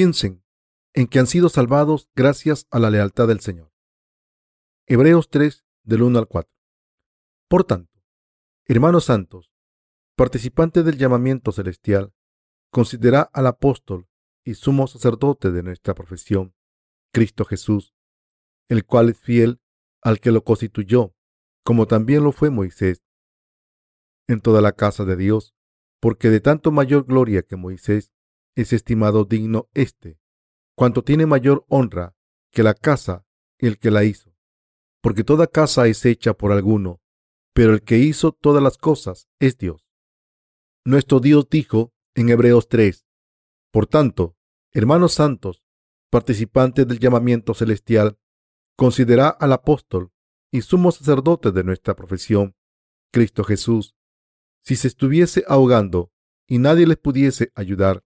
piensen en que han sido salvados gracias a la lealtad del Señor. Hebreos 3, del 1 al 4. Por tanto, hermanos santos, participantes del llamamiento celestial, considera al apóstol y sumo sacerdote de nuestra profesión, Cristo Jesús, el cual es fiel al que lo constituyó, como también lo fue Moisés, en toda la casa de Dios, porque de tanto mayor gloria que Moisés es estimado digno éste, cuanto tiene mayor honra que la casa el que la hizo. Porque toda casa es hecha por alguno, pero el que hizo todas las cosas es Dios. Nuestro Dios dijo en Hebreos 3, Por tanto, hermanos santos, participantes del llamamiento celestial, considera al apóstol y sumo sacerdote de nuestra profesión, Cristo Jesús, si se estuviese ahogando y nadie les pudiese ayudar,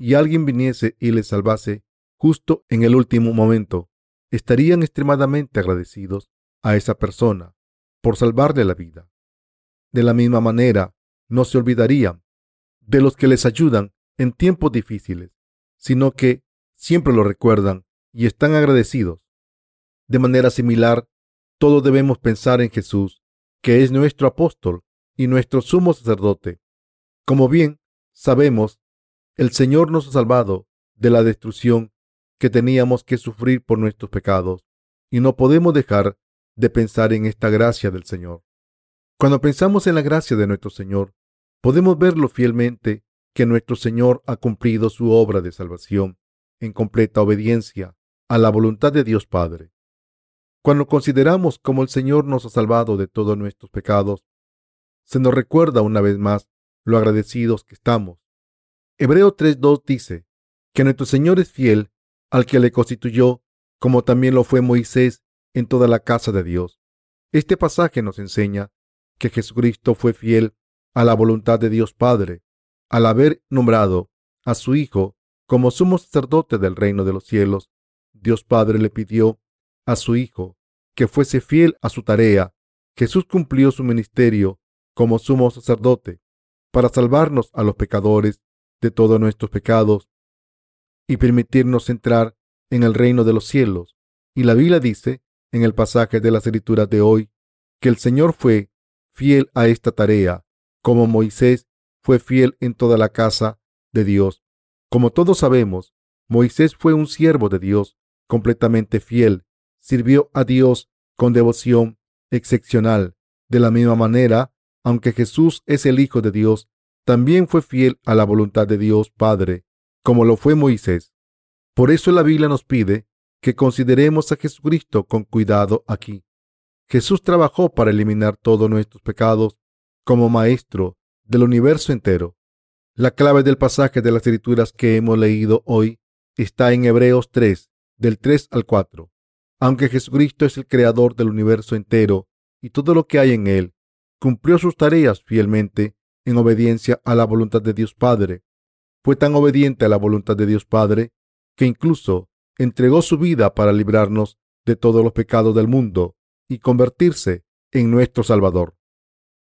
y alguien viniese y les salvase justo en el último momento, estarían extremadamente agradecidos a esa persona por salvarle la vida. De la misma manera, no se olvidarían de los que les ayudan en tiempos difíciles, sino que siempre lo recuerdan y están agradecidos. De manera similar, todos debemos pensar en Jesús, que es nuestro apóstol y nuestro sumo sacerdote. Como bien sabemos, el Señor nos ha salvado de la destrucción que teníamos que sufrir por nuestros pecados, y no podemos dejar de pensar en esta gracia del Señor. Cuando pensamos en la gracia de nuestro Señor, podemos verlo fielmente que nuestro Señor ha cumplido su obra de salvación en completa obediencia a la voluntad de Dios Padre. Cuando consideramos cómo el Señor nos ha salvado de todos nuestros pecados, se nos recuerda una vez más lo agradecidos que estamos. Hebreo 3.2 dice que nuestro Señor es fiel al que le constituyó, como también lo fue Moisés en toda la casa de Dios. Este pasaje nos enseña que Jesucristo fue fiel a la voluntad de Dios Padre, al haber nombrado a su Hijo como sumo sacerdote del reino de los cielos. Dios Padre le pidió a su Hijo que fuese fiel a su tarea. Jesús cumplió su ministerio como sumo sacerdote para salvarnos a los pecadores de todos nuestros pecados y permitirnos entrar en el reino de los cielos. Y la Biblia dice en el pasaje de las escrituras de hoy que el Señor fue fiel a esta tarea, como Moisés fue fiel en toda la casa de Dios. Como todos sabemos, Moisés fue un siervo de Dios completamente fiel, sirvió a Dios con devoción excepcional. De la misma manera, aunque Jesús es el Hijo de Dios, también fue fiel a la voluntad de Dios Padre, como lo fue Moisés. Por eso la Biblia nos pide que consideremos a Jesucristo con cuidado aquí. Jesús trabajó para eliminar todos nuestros pecados como maestro del universo entero. La clave del pasaje de las escrituras que hemos leído hoy está en Hebreos 3, del 3 al 4. Aunque Jesucristo es el creador del universo entero y todo lo que hay en él, cumplió sus tareas fielmente en obediencia a la voluntad de Dios Padre. Fue tan obediente a la voluntad de Dios Padre que incluso entregó su vida para librarnos de todos los pecados del mundo y convertirse en nuestro Salvador.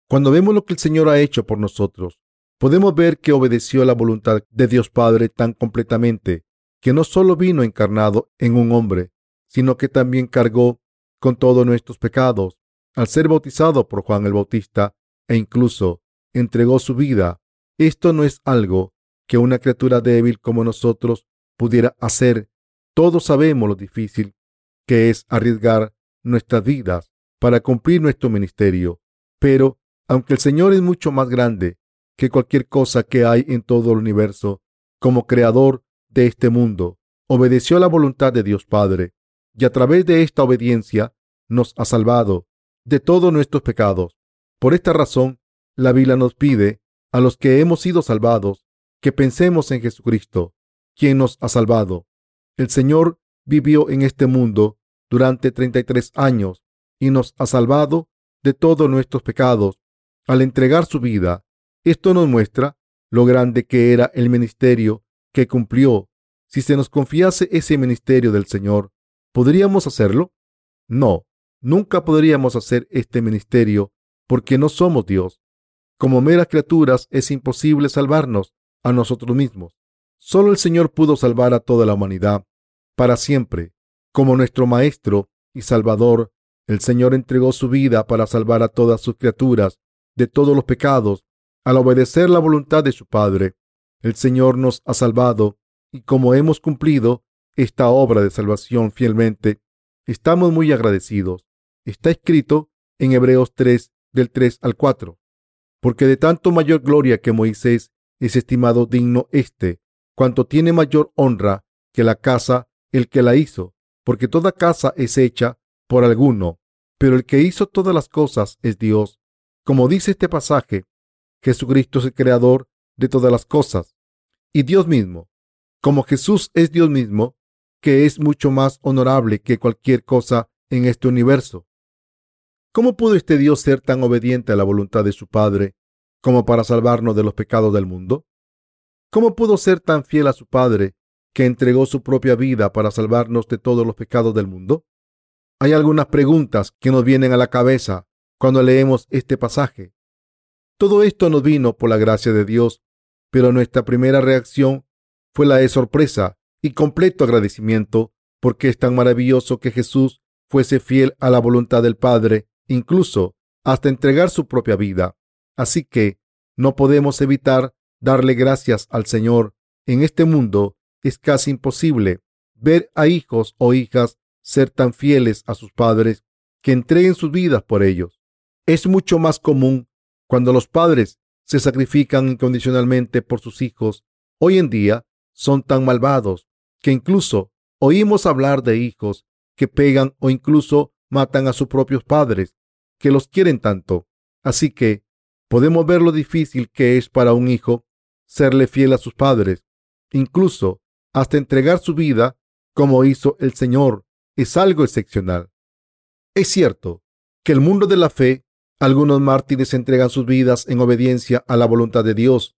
Cuando vemos lo que el Señor ha hecho por nosotros, podemos ver que obedeció la voluntad de Dios Padre tan completamente que no solo vino encarnado en un hombre, sino que también cargó con todos nuestros pecados al ser bautizado por Juan el Bautista e incluso entregó su vida. Esto no es algo que una criatura débil como nosotros pudiera hacer. Todos sabemos lo difícil que es arriesgar nuestras vidas para cumplir nuestro ministerio. Pero, aunque el Señor es mucho más grande que cualquier cosa que hay en todo el universo, como creador de este mundo, obedeció la voluntad de Dios Padre, y a través de esta obediencia nos ha salvado de todos nuestros pecados. Por esta razón, la Biblia nos pide a los que hemos sido salvados que pensemos en Jesucristo, quien nos ha salvado. El Señor vivió en este mundo durante 33 años y nos ha salvado de todos nuestros pecados al entregar su vida. Esto nos muestra lo grande que era el ministerio que cumplió. Si se nos confiase ese ministerio del Señor, ¿podríamos hacerlo? No, Nunca podríamos hacer este ministerio porque no somos Dios. Como meras criaturas es imposible salvarnos a nosotros mismos. Solo el Señor pudo salvar a toda la humanidad para siempre. Como nuestro Maestro y Salvador, el Señor entregó su vida para salvar a todas sus criaturas de todos los pecados al obedecer la voluntad de su Padre. El Señor nos ha salvado y como hemos cumplido esta obra de salvación fielmente, estamos muy agradecidos. Está escrito en Hebreos 3 del 3 al 4. Porque de tanto mayor gloria que Moisés es estimado digno éste, cuanto tiene mayor honra que la casa el que la hizo, porque toda casa es hecha por alguno, pero el que hizo todas las cosas es Dios. Como dice este pasaje, Jesucristo es el creador de todas las cosas y Dios mismo. Como Jesús es Dios mismo, que es mucho más honorable que cualquier cosa en este universo. ¿Cómo pudo este Dios ser tan obediente a la voluntad de su Padre como para salvarnos de los pecados del mundo? ¿Cómo pudo ser tan fiel a su Padre que entregó su propia vida para salvarnos de todos los pecados del mundo? Hay algunas preguntas que nos vienen a la cabeza cuando leemos este pasaje. Todo esto nos vino por la gracia de Dios, pero nuestra primera reacción fue la de sorpresa y completo agradecimiento porque es tan maravilloso que Jesús fuese fiel a la voluntad del Padre incluso hasta entregar su propia vida. Así que no podemos evitar darle gracias al Señor. En este mundo es casi imposible ver a hijos o hijas ser tan fieles a sus padres que entreguen sus vidas por ellos. Es mucho más común cuando los padres se sacrifican incondicionalmente por sus hijos. Hoy en día son tan malvados que incluso oímos hablar de hijos que pegan o incluso matan a sus propios padres, que los quieren tanto. Así que podemos ver lo difícil que es para un hijo serle fiel a sus padres, incluso hasta entregar su vida como hizo el Señor. Es algo excepcional. Es cierto que el mundo de la fe, algunos mártires entregan sus vidas en obediencia a la voluntad de Dios.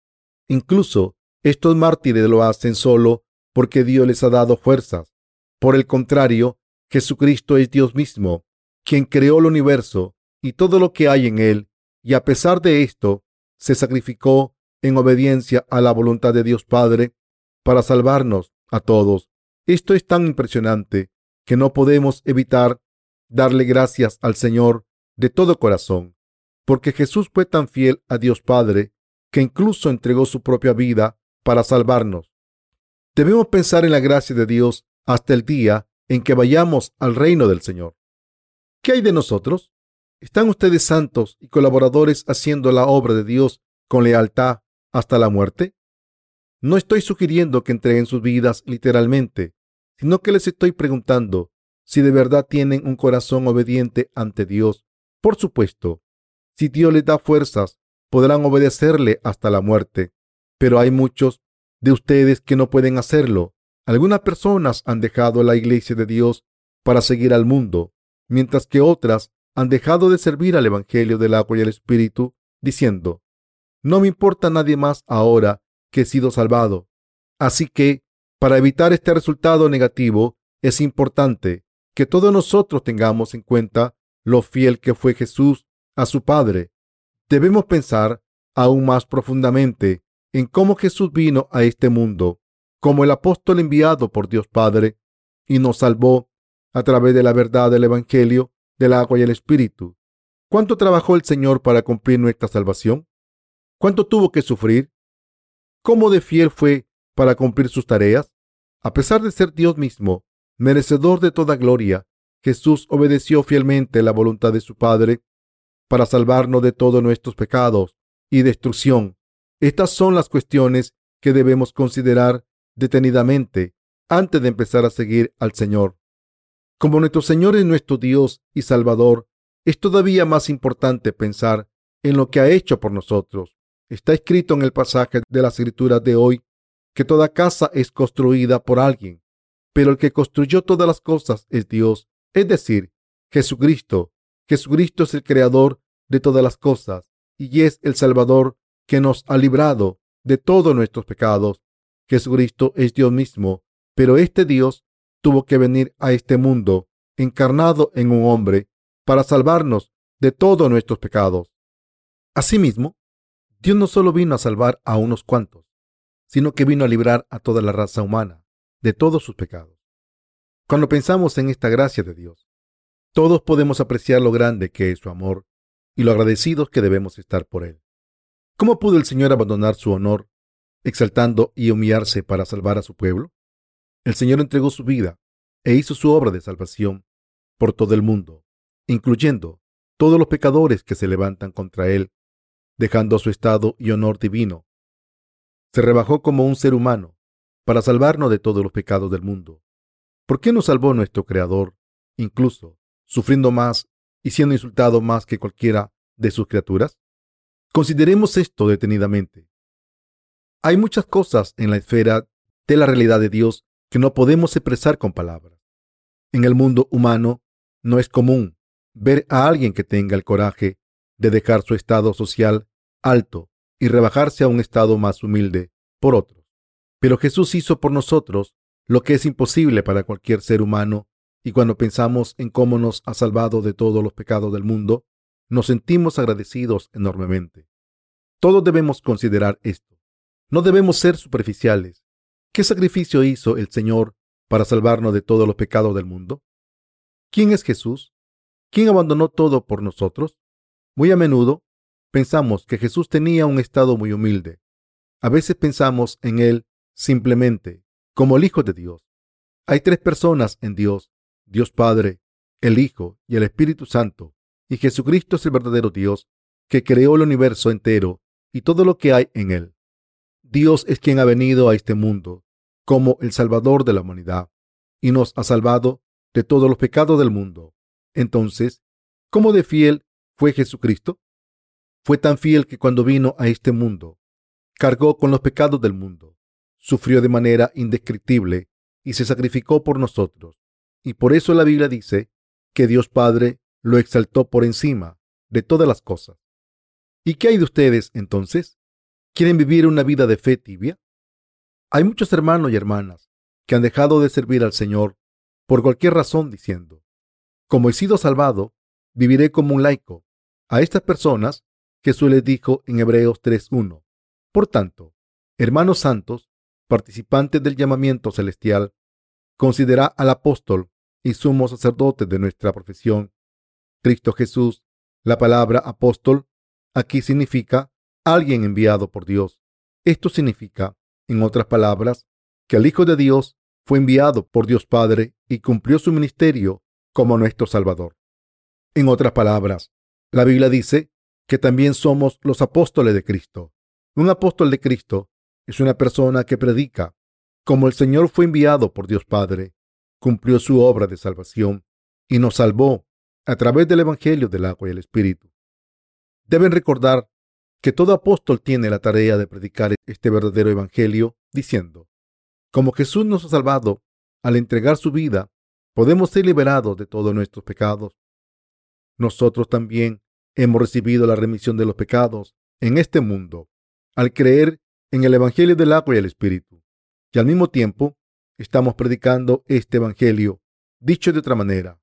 Incluso estos mártires lo hacen solo porque Dios les ha dado fuerzas. Por el contrario, Jesucristo es Dios mismo, quien creó el universo y todo lo que hay en él, y a pesar de esto, se sacrificó en obediencia a la voluntad de Dios Padre para salvarnos a todos. Esto es tan impresionante que no podemos evitar darle gracias al Señor de todo corazón, porque Jesús fue tan fiel a Dios Padre que incluso entregó su propia vida para salvarnos. Debemos pensar en la gracia de Dios hasta el día en que vayamos al reino del Señor. ¿Qué hay de nosotros? ¿Están ustedes santos y colaboradores haciendo la obra de Dios con lealtad hasta la muerte? No estoy sugiriendo que entreguen sus vidas literalmente, sino que les estoy preguntando si de verdad tienen un corazón obediente ante Dios. Por supuesto, si Dios les da fuerzas, podrán obedecerle hasta la muerte. Pero hay muchos de ustedes que no pueden hacerlo algunas personas han dejado la iglesia de Dios para seguir al mundo, mientras que otras han dejado de servir al Evangelio del agua y el Espíritu, diciendo, no me importa nadie más ahora que he sido salvado. Así que, para evitar este resultado negativo, es importante que todos nosotros tengamos en cuenta lo fiel que fue Jesús a su Padre. Debemos pensar aún más profundamente en cómo Jesús vino a este mundo como el apóstol enviado por Dios Padre y nos salvó a través de la verdad del Evangelio, del agua y el Espíritu. ¿Cuánto trabajó el Señor para cumplir nuestra salvación? ¿Cuánto tuvo que sufrir? ¿Cómo de fiel fue para cumplir sus tareas? A pesar de ser Dios mismo, merecedor de toda gloria, Jesús obedeció fielmente la voluntad de su Padre para salvarnos de todos nuestros pecados y destrucción. Estas son las cuestiones que debemos considerar detenidamente antes de empezar a seguir al Señor. Como nuestro Señor es nuestro Dios y Salvador, es todavía más importante pensar en lo que ha hecho por nosotros. Está escrito en el pasaje de la escritura de hoy que toda casa es construida por alguien, pero el que construyó todas las cosas es Dios, es decir, Jesucristo. Jesucristo es el creador de todas las cosas y es el Salvador que nos ha librado de todos nuestros pecados. Jesucristo es Dios mismo, pero este Dios tuvo que venir a este mundo encarnado en un hombre para salvarnos de todos nuestros pecados. Asimismo, Dios no solo vino a salvar a unos cuantos, sino que vino a librar a toda la raza humana de todos sus pecados. Cuando pensamos en esta gracia de Dios, todos podemos apreciar lo grande que es su amor y lo agradecidos que debemos estar por él. ¿Cómo pudo el Señor abandonar su honor, exaltando y humillarse para salvar a su pueblo? El Señor entregó su vida e hizo su obra de salvación por todo el mundo, incluyendo todos los pecadores que se levantan contra él, dejando su estado y honor divino. Se rebajó como un ser humano para salvarnos de todos los pecados del mundo. ¿Por qué nos salvó nuestro Creador, incluso sufriendo más y siendo insultado más que cualquiera de sus criaturas? Consideremos esto detenidamente. Hay muchas cosas en la esfera de la realidad de Dios que no podemos expresar con palabras. En el mundo humano no es común ver a alguien que tenga el coraje de dejar su estado social alto y rebajarse a un estado más humilde por otros. Pero Jesús hizo por nosotros lo que es imposible para cualquier ser humano y cuando pensamos en cómo nos ha salvado de todos los pecados del mundo, nos sentimos agradecidos enormemente. Todos debemos considerar esto. No debemos ser superficiales. ¿Qué sacrificio hizo el Señor para salvarnos de todos los pecados del mundo? ¿Quién es Jesús? ¿Quién abandonó todo por nosotros? Muy a menudo pensamos que Jesús tenía un estado muy humilde. A veces pensamos en Él simplemente como el Hijo de Dios. Hay tres personas en Dios, Dios Padre, el Hijo y el Espíritu Santo, y Jesucristo es el verdadero Dios que creó el universo entero y todo lo que hay en él. Dios es quien ha venido a este mundo como el Salvador de la humanidad y nos ha salvado de todos los pecados del mundo. Entonces, ¿cómo de fiel fue Jesucristo? Fue tan fiel que cuando vino a este mundo, cargó con los pecados del mundo, sufrió de manera indescriptible y se sacrificó por nosotros. Y por eso la Biblia dice que Dios Padre lo exaltó por encima de todas las cosas. ¿Y qué hay de ustedes entonces? ¿Quieren vivir una vida de fe tibia? Hay muchos hermanos y hermanas que han dejado de servir al Señor por cualquier razón diciendo, como he sido salvado, viviré como un laico. A estas personas Jesús les dijo en Hebreos 3.1. Por tanto, hermanos santos, participantes del llamamiento celestial, considera al apóstol y sumo sacerdote de nuestra profesión, Cristo Jesús. La palabra apóstol aquí significa alguien enviado por Dios. Esto significa, en otras palabras, que el Hijo de Dios fue enviado por Dios Padre y cumplió su ministerio como nuestro Salvador. En otras palabras, la Biblia dice que también somos los apóstoles de Cristo. Un apóstol de Cristo es una persona que predica. Como el Señor fue enviado por Dios Padre, cumplió su obra de salvación y nos salvó a través del Evangelio del agua y el Espíritu. Deben recordar que todo apóstol tiene la tarea de predicar este verdadero Evangelio diciendo, como Jesús nos ha salvado al entregar su vida, podemos ser liberados de todos nuestros pecados. Nosotros también hemos recibido la remisión de los pecados en este mundo al creer en el Evangelio del agua y el Espíritu. Y al mismo tiempo estamos predicando este Evangelio, dicho de otra manera.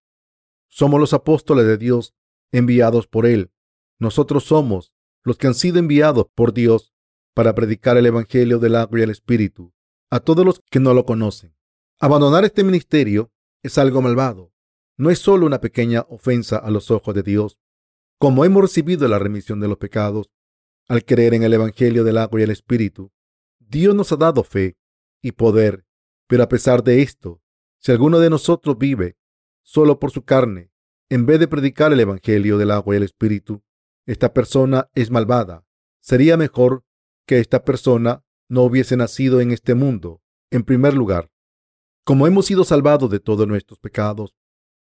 Somos los apóstoles de Dios enviados por Él. Nosotros somos los que han sido enviados por Dios para predicar el Evangelio del agua y el Espíritu a todos los que no lo conocen. Abandonar este ministerio es algo malvado. No es solo una pequeña ofensa a los ojos de Dios. Como hemos recibido la remisión de los pecados al creer en el Evangelio del agua y el Espíritu, Dios nos ha dado fe y poder. Pero a pesar de esto, si alguno de nosotros vive solo por su carne, en vez de predicar el Evangelio del agua y el Espíritu, esta persona es malvada. Sería mejor que esta persona no hubiese nacido en este mundo, en primer lugar. Como hemos sido salvados de todos nuestros pecados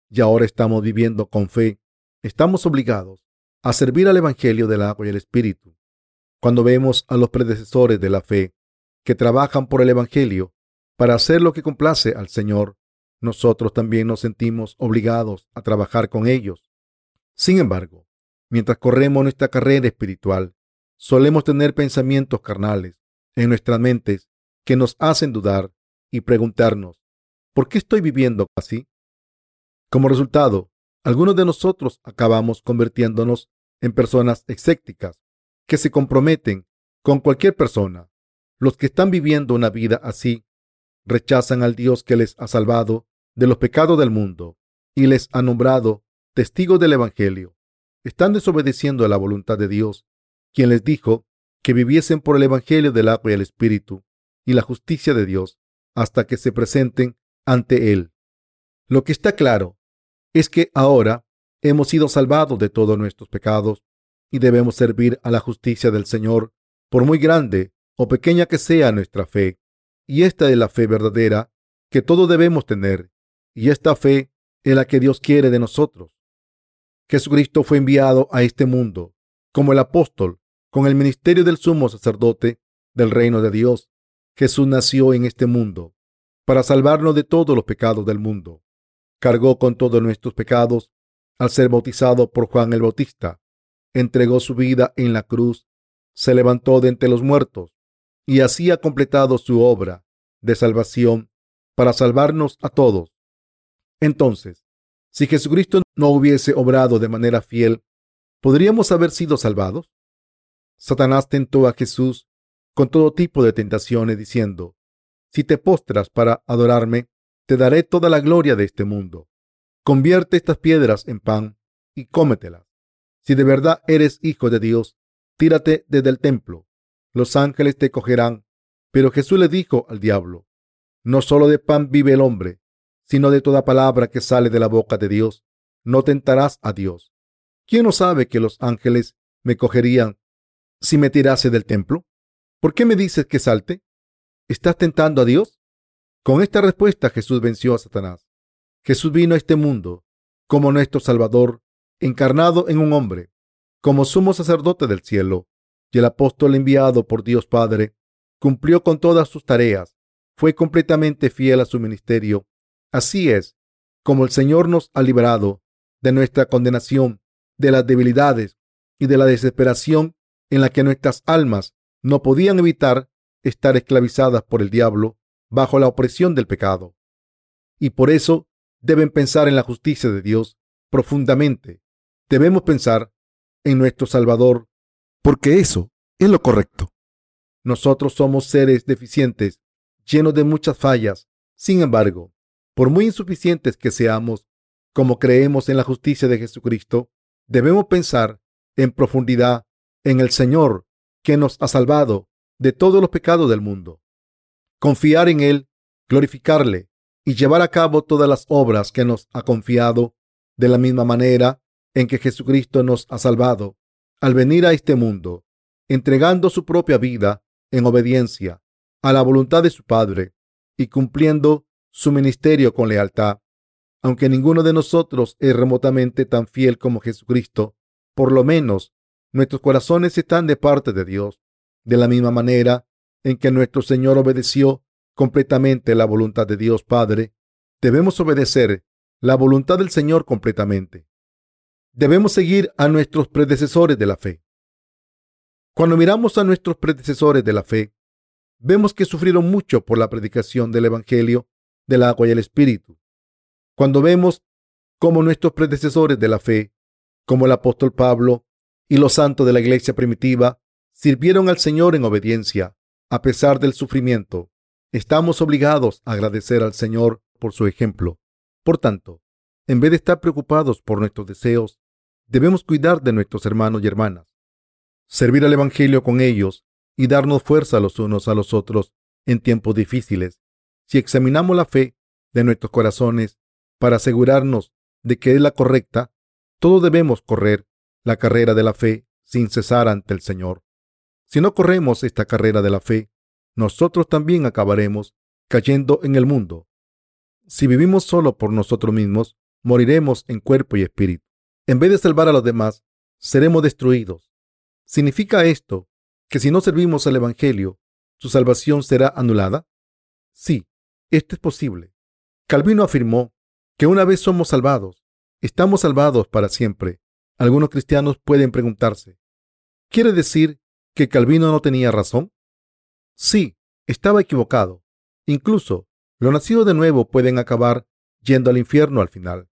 y ahora estamos viviendo con fe, estamos obligados a servir al Evangelio del agua y el Espíritu. Cuando vemos a los predecesores de la fe que trabajan por el Evangelio para hacer lo que complace al Señor, nosotros también nos sentimos obligados a trabajar con ellos. Sin embargo, mientras corremos nuestra carrera espiritual, solemos tener pensamientos carnales en nuestras mentes que nos hacen dudar y preguntarnos, ¿por qué estoy viviendo así? Como resultado, algunos de nosotros acabamos convirtiéndonos en personas escépticas que se comprometen con cualquier persona. Los que están viviendo una vida así rechazan al Dios que les ha salvado de los pecados del mundo y les ha nombrado testigos del Evangelio. Están desobedeciendo a la voluntad de Dios, quien les dijo que viviesen por el Evangelio del agua y el Espíritu y la justicia de Dios hasta que se presenten ante Él. Lo que está claro es que ahora hemos sido salvados de todos nuestros pecados y debemos servir a la justicia del Señor, por muy grande o pequeña que sea nuestra fe. Y esta es la fe verdadera que todos debemos tener. Y esta fe es la que Dios quiere de nosotros. Jesucristo fue enviado a este mundo como el apóstol con el ministerio del sumo sacerdote del reino de Dios. Jesús nació en este mundo para salvarnos de todos los pecados del mundo. Cargó con todos nuestros pecados al ser bautizado por Juan el Bautista. Entregó su vida en la cruz, se levantó de entre los muertos y así ha completado su obra de salvación para salvarnos a todos. Entonces, si Jesucristo no hubiese obrado de manera fiel, ¿podríamos haber sido salvados? Satanás tentó a Jesús con todo tipo de tentaciones, diciendo, Si te postras para adorarme, te daré toda la gloria de este mundo. Convierte estas piedras en pan y cómetelas. Si de verdad eres hijo de Dios, tírate desde el templo. Los ángeles te cogerán. Pero Jesús le dijo al diablo, No solo de pan vive el hombre, sino de toda palabra que sale de la boca de Dios. No tentarás a Dios. ¿Quién no sabe que los ángeles me cogerían si me tirase del templo? ¿Por qué me dices que salte? ¿Estás tentando a Dios? Con esta respuesta Jesús venció a Satanás. Jesús vino a este mundo como nuestro Salvador, encarnado en un hombre, como sumo sacerdote del cielo, y el apóstol enviado por Dios Padre, cumplió con todas sus tareas, fue completamente fiel a su ministerio Así es, como el Señor nos ha librado de nuestra condenación, de las debilidades y de la desesperación en la que nuestras almas no podían evitar estar esclavizadas por el diablo bajo la opresión del pecado. Y por eso deben pensar en la justicia de Dios profundamente. Debemos pensar en nuestro Salvador, porque eso es lo correcto. Nosotros somos seres deficientes, llenos de muchas fallas. Sin embargo, por muy insuficientes que seamos, como creemos en la justicia de Jesucristo, debemos pensar en profundidad en el Señor que nos ha salvado de todos los pecados del mundo. Confiar en Él, glorificarle y llevar a cabo todas las obras que nos ha confiado de la misma manera en que Jesucristo nos ha salvado al venir a este mundo, entregando su propia vida en obediencia a la voluntad de su Padre y cumpliendo su ministerio con lealtad. Aunque ninguno de nosotros es remotamente tan fiel como Jesucristo, por lo menos nuestros corazones están de parte de Dios, de la misma manera en que nuestro Señor obedeció completamente la voluntad de Dios Padre, debemos obedecer la voluntad del Señor completamente. Debemos seguir a nuestros predecesores de la fe. Cuando miramos a nuestros predecesores de la fe, vemos que sufrieron mucho por la predicación del Evangelio del agua y el Espíritu. Cuando vemos cómo nuestros predecesores de la fe, como el apóstol Pablo y los santos de la iglesia primitiva, sirvieron al Señor en obediencia, a pesar del sufrimiento, estamos obligados a agradecer al Señor por su ejemplo. Por tanto, en vez de estar preocupados por nuestros deseos, debemos cuidar de nuestros hermanos y hermanas, servir al Evangelio con ellos y darnos fuerza los unos a los otros en tiempos difíciles. Si examinamos la fe de nuestros corazones para asegurarnos de que es la correcta, todos debemos correr la carrera de la fe sin cesar ante el Señor. Si no corremos esta carrera de la fe, nosotros también acabaremos cayendo en el mundo. Si vivimos solo por nosotros mismos, moriremos en cuerpo y espíritu. En vez de salvar a los demás, seremos destruidos. ¿Significa esto que si no servimos al Evangelio, su salvación será anulada? Sí, esto es posible. Calvino afirmó que una vez somos salvados, estamos salvados para siempre. Algunos cristianos pueden preguntarse, ¿quiere decir que Calvino no tenía razón? Sí, estaba equivocado. Incluso los nacidos de nuevo pueden acabar yendo al infierno al final.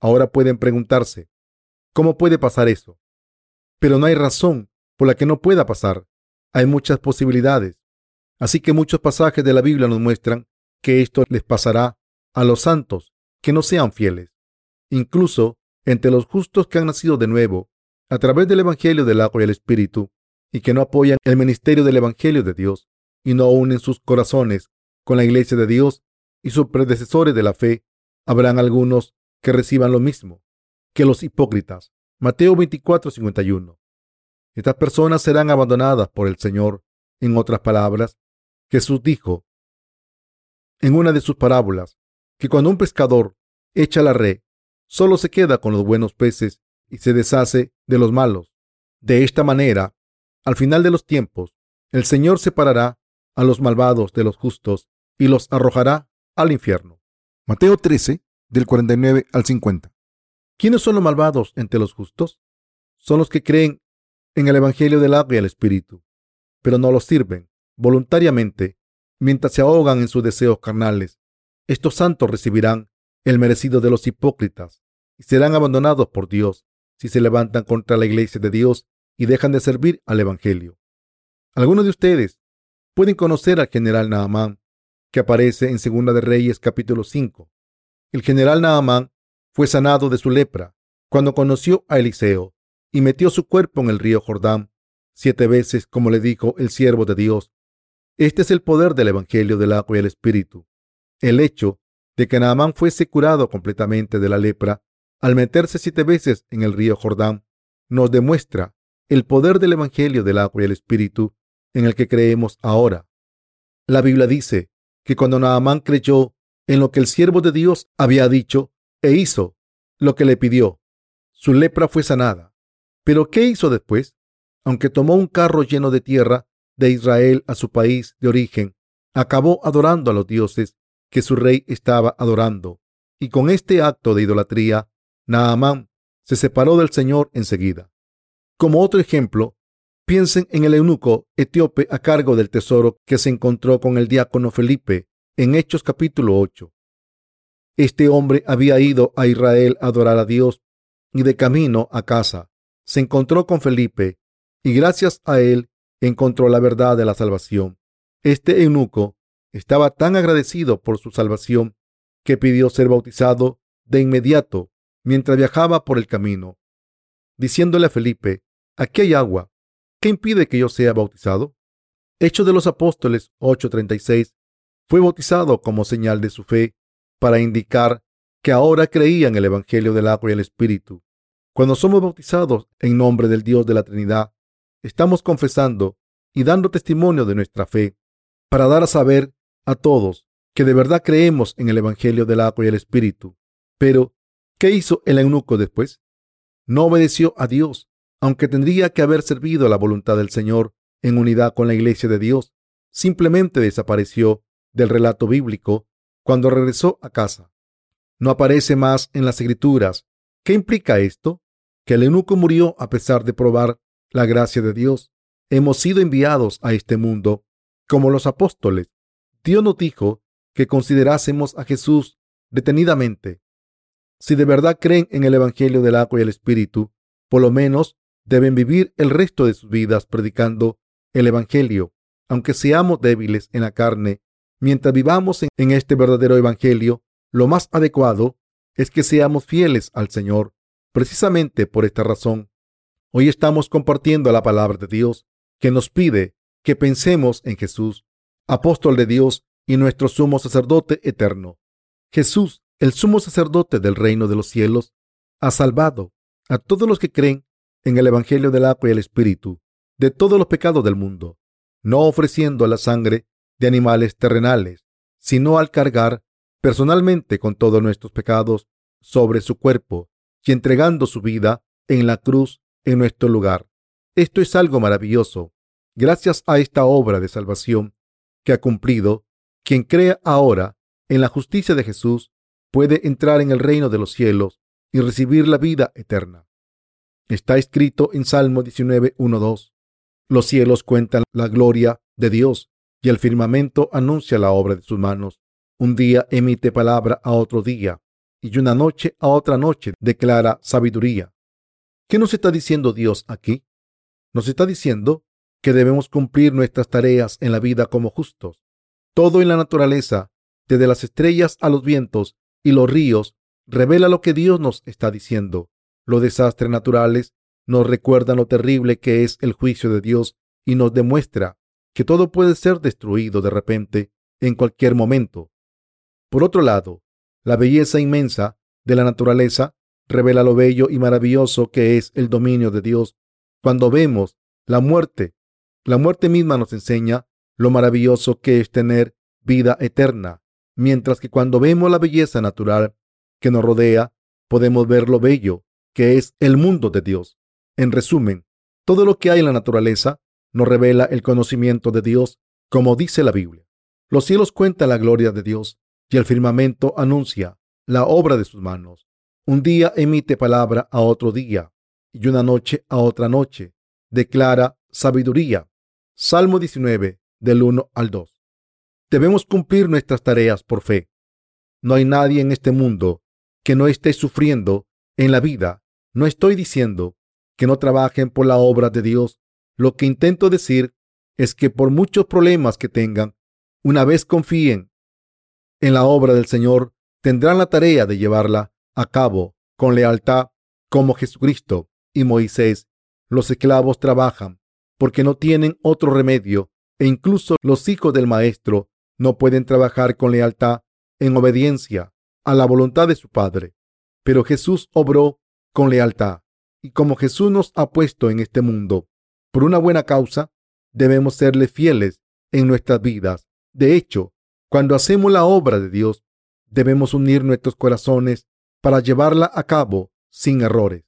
Ahora pueden preguntarse, ¿cómo puede pasar eso? Pero no hay razón por la que no pueda pasar. Hay muchas posibilidades. Así que muchos pasajes de la Biblia nos muestran que esto les pasará a los santos que no sean fieles. Incluso entre los justos que han nacido de nuevo a través del Evangelio del agua y el Espíritu y que no apoyan el ministerio del Evangelio de Dios y no unen sus corazones con la iglesia de Dios y sus predecesores de la fe, habrán algunos que reciban lo mismo que los hipócritas. Mateo 24, 51. Estas personas serán abandonadas por el Señor. En otras palabras, Jesús dijo en una de sus parábolas que cuando un pescador echa la red, solo se queda con los buenos peces y se deshace de los malos. De esta manera, al final de los tiempos, el Señor separará a los malvados de los justos y los arrojará al infierno. Mateo 13, del 49 al 50. ¿Quiénes son los malvados entre los justos? Son los que creen en el Evangelio del agua y el Espíritu, pero no los sirven voluntariamente mientras se ahogan en sus deseos carnales. Estos santos recibirán el merecido de los hipócritas y serán abandonados por Dios si se levantan contra la iglesia de Dios y dejan de servir al Evangelio. Algunos de ustedes pueden conocer al general Naamán, que aparece en Segunda de Reyes capítulo 5. El general Naamán fue sanado de su lepra cuando conoció a Eliseo y metió su cuerpo en el río Jordán siete veces, como le dijo el siervo de Dios. Este es el poder del Evangelio del agua y el Espíritu. El hecho de que Naamán fuese curado completamente de la lepra al meterse siete veces en el río Jordán nos demuestra el poder del Evangelio del agua y el Espíritu en el que creemos ahora. La Biblia dice que cuando Naamán creyó en lo que el siervo de Dios había dicho e hizo lo que le pidió, su lepra fue sanada. Pero ¿qué hizo después? Aunque tomó un carro lleno de tierra de Israel a su país de origen, acabó adorando a los dioses que su rey estaba adorando. Y con este acto de idolatría, Naamán se separó del Señor enseguida. Como otro ejemplo, Piensen en el eunuco etíope a cargo del tesoro que se encontró con el diácono Felipe en Hechos capítulo 8. Este hombre había ido a Israel a adorar a Dios y de camino a casa se encontró con Felipe y gracias a él encontró la verdad de la salvación. Este eunuco estaba tan agradecido por su salvación que pidió ser bautizado de inmediato mientras viajaba por el camino, diciéndole a Felipe, aquí hay agua, ¿Qué impide que yo sea bautizado? Hechos de los Apóstoles 8:36 fue bautizado como señal de su fe para indicar que ahora creía en el Evangelio del agua y el Espíritu. Cuando somos bautizados en nombre del Dios de la Trinidad, estamos confesando y dando testimonio de nuestra fe para dar a saber a todos que de verdad creemos en el Evangelio del agua y el Espíritu. Pero, ¿qué hizo el eunuco después? No obedeció a Dios aunque tendría que haber servido a la voluntad del Señor en unidad con la iglesia de Dios, simplemente desapareció del relato bíblico cuando regresó a casa. No aparece más en las escrituras. ¿Qué implica esto? Que el eunuco murió a pesar de probar la gracia de Dios. Hemos sido enviados a este mundo como los apóstoles. Dios nos dijo que considerásemos a Jesús detenidamente. Si de verdad creen en el Evangelio del agua y el Espíritu, por lo menos deben vivir el resto de sus vidas predicando el Evangelio, aunque seamos débiles en la carne. Mientras vivamos en este verdadero Evangelio, lo más adecuado es que seamos fieles al Señor. Precisamente por esta razón, hoy estamos compartiendo la palabra de Dios que nos pide que pensemos en Jesús, apóstol de Dios y nuestro sumo sacerdote eterno. Jesús, el sumo sacerdote del reino de los cielos, ha salvado a todos los que creen en el Evangelio del agua y el Espíritu de todos los pecados del mundo, no ofreciendo la sangre de animales terrenales, sino al cargar personalmente con todos nuestros pecados sobre su cuerpo y entregando su vida en la cruz en nuestro lugar. Esto es algo maravilloso. Gracias a esta obra de salvación que ha cumplido, quien crea ahora en la justicia de Jesús puede entrar en el reino de los cielos y recibir la vida eterna. Está escrito en Salmo 19, 2. Los cielos cuentan la gloria de Dios y el firmamento anuncia la obra de sus manos. Un día emite palabra a otro día y una noche a otra noche declara sabiduría. ¿Qué nos está diciendo Dios aquí? Nos está diciendo que debemos cumplir nuestras tareas en la vida como justos. Todo en la naturaleza, desde las estrellas a los vientos y los ríos, revela lo que Dios nos está diciendo. Los desastres naturales nos recuerdan lo terrible que es el juicio de Dios y nos demuestra que todo puede ser destruido de repente en cualquier momento. Por otro lado, la belleza inmensa de la naturaleza revela lo bello y maravilloso que es el dominio de Dios. Cuando vemos la muerte, la muerte misma nos enseña lo maravilloso que es tener vida eterna, mientras que cuando vemos la belleza natural que nos rodea, podemos ver lo bello que es el mundo de Dios. En resumen, todo lo que hay en la naturaleza nos revela el conocimiento de Dios, como dice la Biblia. Los cielos cuentan la gloria de Dios y el firmamento anuncia la obra de sus manos. Un día emite palabra a otro día y una noche a otra noche. Declara sabiduría. Salmo 19, del 1 al 2. Debemos cumplir nuestras tareas por fe. No hay nadie en este mundo que no esté sufriendo en la vida. No estoy diciendo que no trabajen por la obra de Dios. Lo que intento decir es que por muchos problemas que tengan, una vez confíen en la obra del Señor, tendrán la tarea de llevarla a cabo con lealtad como Jesucristo y Moisés. Los esclavos trabajan porque no tienen otro remedio e incluso los hijos del Maestro no pueden trabajar con lealtad en obediencia a la voluntad de su Padre. Pero Jesús obró con lealtad y como Jesús nos ha puesto en este mundo por una buena causa, debemos serle fieles en nuestras vidas. De hecho, cuando hacemos la obra de Dios, debemos unir nuestros corazones para llevarla a cabo sin errores.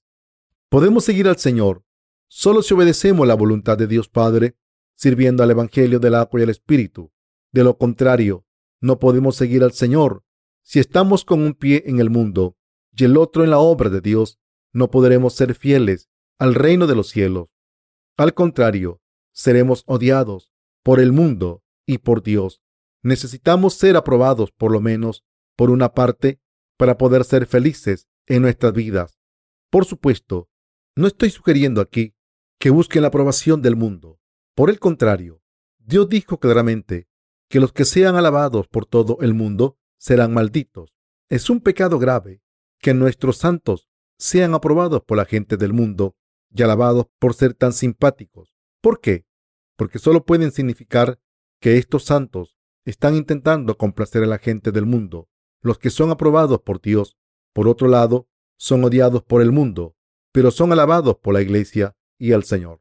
Podemos seguir al Señor solo si obedecemos la voluntad de Dios Padre, sirviendo al Evangelio del agua y el Espíritu. De lo contrario, no podemos seguir al Señor. Si estamos con un pie en el mundo y el otro en la obra de Dios, no podremos ser fieles al reino de los cielos. Al contrario, seremos odiados por el mundo y por Dios. Necesitamos ser aprobados por lo menos por una parte para poder ser felices en nuestras vidas. Por supuesto, no estoy sugiriendo aquí que busquen la aprobación del mundo. Por el contrario, Dios dijo claramente que los que sean alabados por todo el mundo serán malditos. Es un pecado grave que nuestros santos sean aprobados por la gente del mundo y alabados por ser tan simpáticos. ¿Por qué? Porque solo pueden significar que estos santos están intentando complacer a la gente del mundo. Los que son aprobados por Dios, por otro lado, son odiados por el mundo, pero son alabados por la Iglesia y el Señor.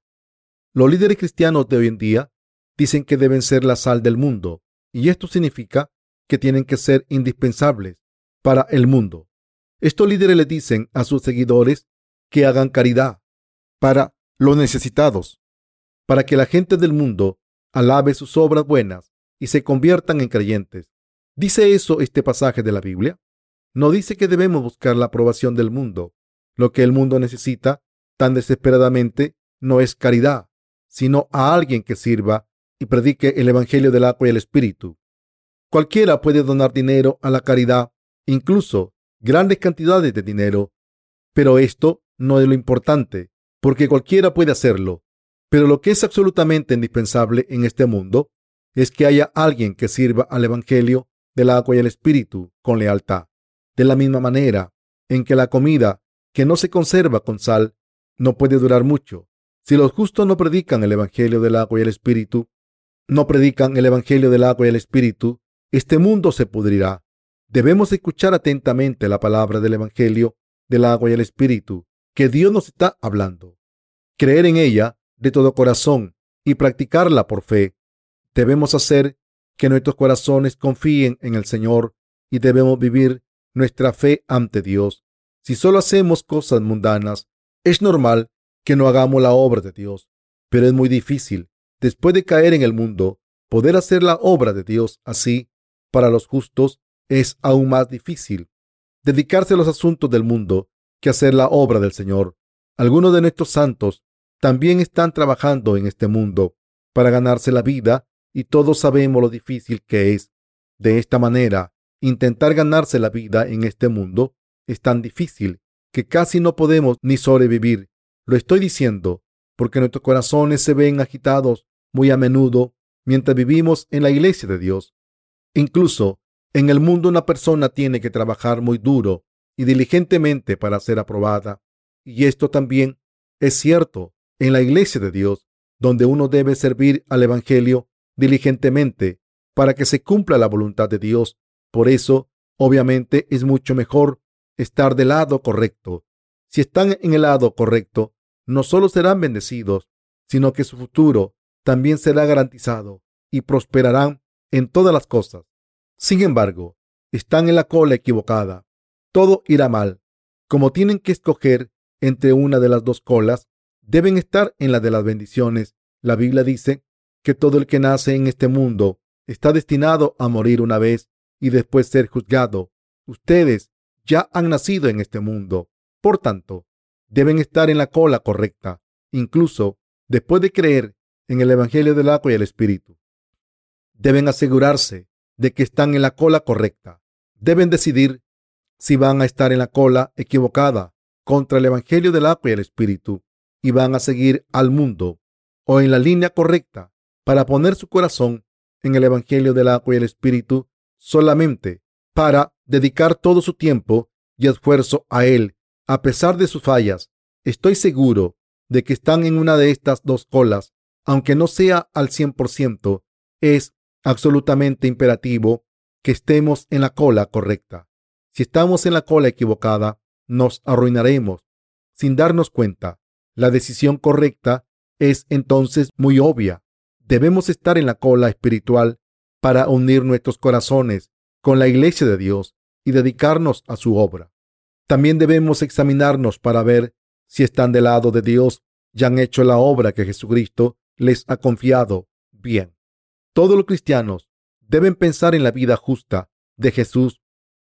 Los líderes cristianos de hoy en día dicen que deben ser la sal del mundo, y esto significa que tienen que ser indispensables para el mundo. Estos líderes le dicen a sus seguidores que hagan caridad para los necesitados, para que la gente del mundo alabe sus obras buenas y se conviertan en creyentes. ¿Dice eso este pasaje de la Biblia? No dice que debemos buscar la aprobación del mundo. Lo que el mundo necesita tan desesperadamente no es caridad, sino a alguien que sirva y predique el Evangelio del agua y el Espíritu. Cualquiera puede donar dinero a la caridad, incluso grandes cantidades de dinero, pero esto no es lo importante, porque cualquiera puede hacerlo. Pero lo que es absolutamente indispensable en este mundo es que haya alguien que sirva al Evangelio del agua y el Espíritu con lealtad. De la misma manera en que la comida que no se conserva con sal no puede durar mucho. Si los justos no predican el Evangelio del agua y el Espíritu, no predican el Evangelio del agua y el Espíritu, este mundo se pudrirá. Debemos escuchar atentamente la palabra del Evangelio del agua y el Espíritu que Dios nos está hablando. Creer en ella de todo corazón y practicarla por fe Debemos hacer que nuestros corazones confíen en el Señor y debemos vivir nuestra fe ante Dios. Si solo hacemos cosas mundanas, es normal que no hagamos la obra de Dios, pero es muy difícil, después de caer en el mundo, poder hacer la obra de Dios así. Para los justos es aún más difícil dedicarse a los asuntos del mundo que hacer la obra del Señor. Algunos de nuestros santos también están trabajando en este mundo para ganarse la vida y todos sabemos lo difícil que es. De esta manera, intentar ganarse la vida en este mundo es tan difícil que casi no podemos ni sobrevivir. Lo estoy diciendo porque nuestros corazones se ven agitados muy a menudo mientras vivimos en la iglesia de Dios. Incluso en el mundo una persona tiene que trabajar muy duro y diligentemente para ser aprobada. Y esto también es cierto en la iglesia de Dios, donde uno debe servir al Evangelio diligentemente para que se cumpla la voluntad de Dios. Por eso, obviamente, es mucho mejor estar del lado correcto. Si están en el lado correcto, no solo serán bendecidos, sino que su futuro también será garantizado y prosperarán en todas las cosas. Sin embargo, están en la cola equivocada. Todo irá mal. Como tienen que escoger entre una de las dos colas, deben estar en la de las bendiciones. La Biblia dice que todo el que nace en este mundo está destinado a morir una vez y después ser juzgado. Ustedes ya han nacido en este mundo. Por tanto, deben estar en la cola correcta, incluso después de creer en el Evangelio del agua y el Espíritu. Deben asegurarse de que están en la cola correcta. Deben decidir si van a estar en la cola equivocada contra el Evangelio del agua y el Espíritu y van a seguir al mundo o en la línea correcta para poner su corazón en el Evangelio del agua y el Espíritu solamente para dedicar todo su tiempo y esfuerzo a él a pesar de sus fallas. Estoy seguro de que están en una de estas dos colas, aunque no sea al 100%, es absolutamente imperativo que estemos en la cola correcta. Si estamos en la cola equivocada, nos arruinaremos sin darnos cuenta. La decisión correcta es entonces muy obvia. Debemos estar en la cola espiritual para unir nuestros corazones con la iglesia de Dios y dedicarnos a su obra. También debemos examinarnos para ver si están del lado de Dios y han hecho la obra que Jesucristo les ha confiado bien. Todos los cristianos deben pensar en la vida justa de Jesús,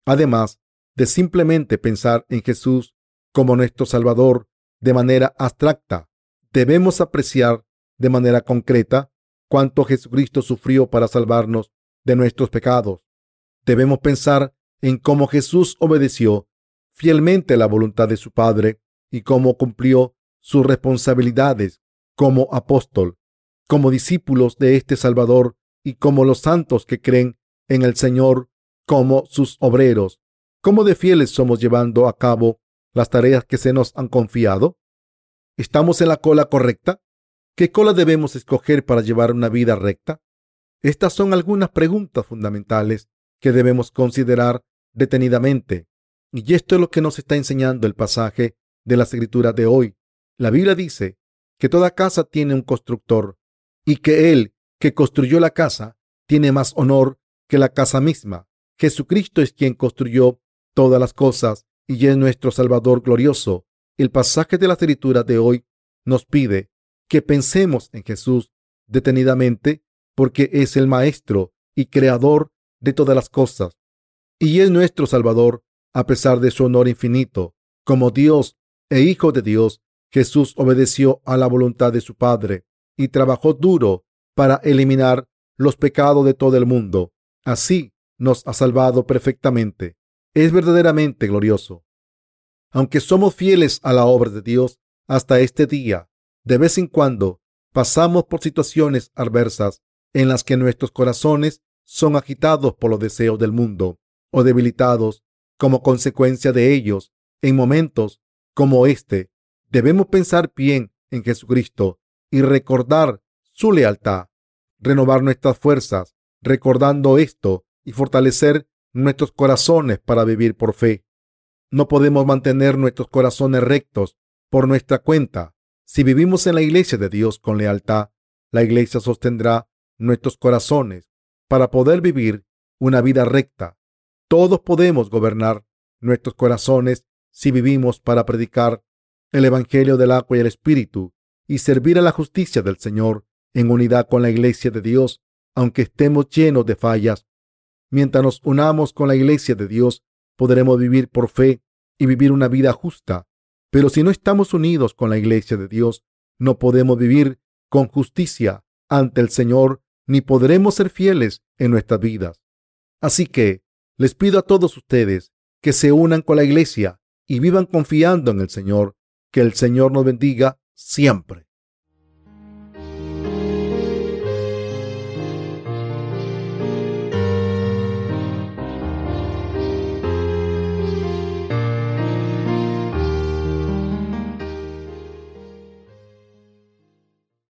además de simplemente pensar en Jesús como nuestro Salvador de manera abstracta. Debemos apreciar de manera concreta cuánto Jesucristo sufrió para salvarnos de nuestros pecados. Debemos pensar en cómo Jesús obedeció fielmente la voluntad de su Padre y cómo cumplió sus responsabilidades como apóstol, como discípulos de este Salvador y como los santos que creen en el Señor como sus obreros. ¿Cómo de fieles somos llevando a cabo las tareas que se nos han confiado? ¿Estamos en la cola correcta? ¿Qué cola debemos escoger para llevar una vida recta? Estas son algunas preguntas fundamentales que debemos considerar detenidamente. Y esto es lo que nos está enseñando el pasaje de la escritura de hoy. La Biblia dice que toda casa tiene un constructor y que él que construyó la casa tiene más honor que la casa misma. Jesucristo es quien construyó todas las cosas y es nuestro Salvador glorioso. El pasaje de la escritura de hoy nos pide que pensemos en Jesús detenidamente porque es el Maestro y Creador de todas las cosas y es nuestro Salvador a pesar de su honor infinito. Como Dios e Hijo de Dios, Jesús obedeció a la voluntad de su Padre y trabajó duro para eliminar los pecados de todo el mundo. Así nos ha salvado perfectamente. Es verdaderamente glorioso. Aunque somos fieles a la obra de Dios hasta este día, de vez en cuando pasamos por situaciones adversas en las que nuestros corazones son agitados por los deseos del mundo o debilitados como consecuencia de ellos en momentos como este. Debemos pensar bien en Jesucristo y recordar su lealtad, renovar nuestras fuerzas, recordando esto y fortalecer nuestros corazones para vivir por fe. No podemos mantener nuestros corazones rectos por nuestra cuenta. Si vivimos en la iglesia de Dios con lealtad, la iglesia sostendrá nuestros corazones para poder vivir una vida recta. Todos podemos gobernar nuestros corazones si vivimos para predicar el Evangelio del agua y el Espíritu y servir a la justicia del Señor en unidad con la iglesia de Dios, aunque estemos llenos de fallas. Mientras nos unamos con la iglesia de Dios, podremos vivir por fe y vivir una vida justa. Pero si no estamos unidos con la iglesia de Dios, no podemos vivir con justicia ante el Señor, ni podremos ser fieles en nuestras vidas. Así que les pido a todos ustedes que se unan con la iglesia y vivan confiando en el Señor. Que el Señor nos bendiga siempre.